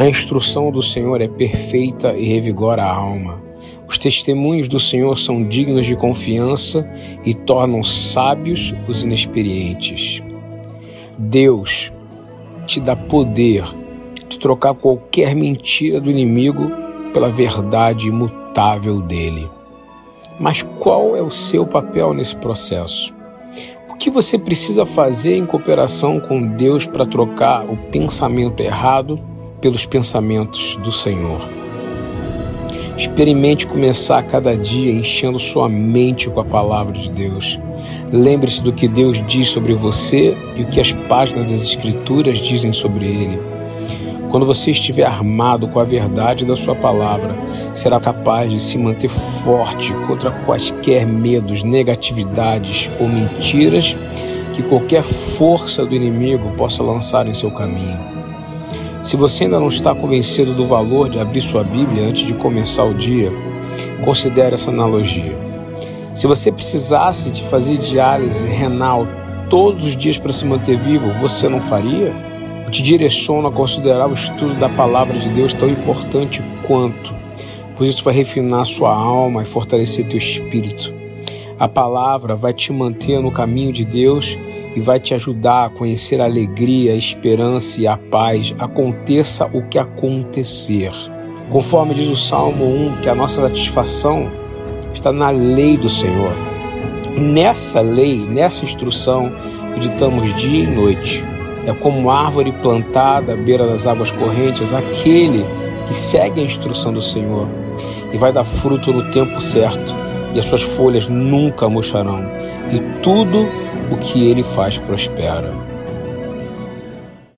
A instrução do Senhor é perfeita e revigora a alma. Os testemunhos do Senhor são dignos de confiança e tornam sábios os inexperientes. Deus te dá poder de trocar qualquer mentira do inimigo pela verdade imutável dele. Mas qual é o seu papel nesse processo? O que você precisa fazer em cooperação com Deus para trocar o pensamento errado pelos pensamentos do Senhor? Experimente começar cada dia enchendo sua mente com a palavra de Deus. Lembre-se do que Deus diz sobre você e o que as páginas das Escrituras dizem sobre ele. Quando você estiver armado com a verdade da sua palavra, será capaz de se manter forte contra quaisquer medos, negatividades ou mentiras que qualquer força do inimigo possa lançar em seu caminho. Se você ainda não está convencido do valor de abrir sua Bíblia antes de começar o dia, considere essa analogia. Se você precisasse de fazer diálise renal todos os dias para se manter vivo, você não faria? te direciona a considerar o estudo da palavra de Deus tão importante quanto, pois isso vai refinar sua alma e fortalecer teu espírito. A palavra vai te manter no caminho de Deus e vai te ajudar a conhecer a alegria, a esperança e a paz, aconteça o que acontecer. Conforme diz o Salmo 1, que a nossa satisfação está na lei do Senhor. Nessa lei, nessa instrução, meditamos dia e noite. É como árvore plantada à beira das águas correntes, aquele que segue a instrução do Senhor e vai dar fruto no tempo certo, e as suas folhas nunca murcharão, e tudo o que ele faz prospera.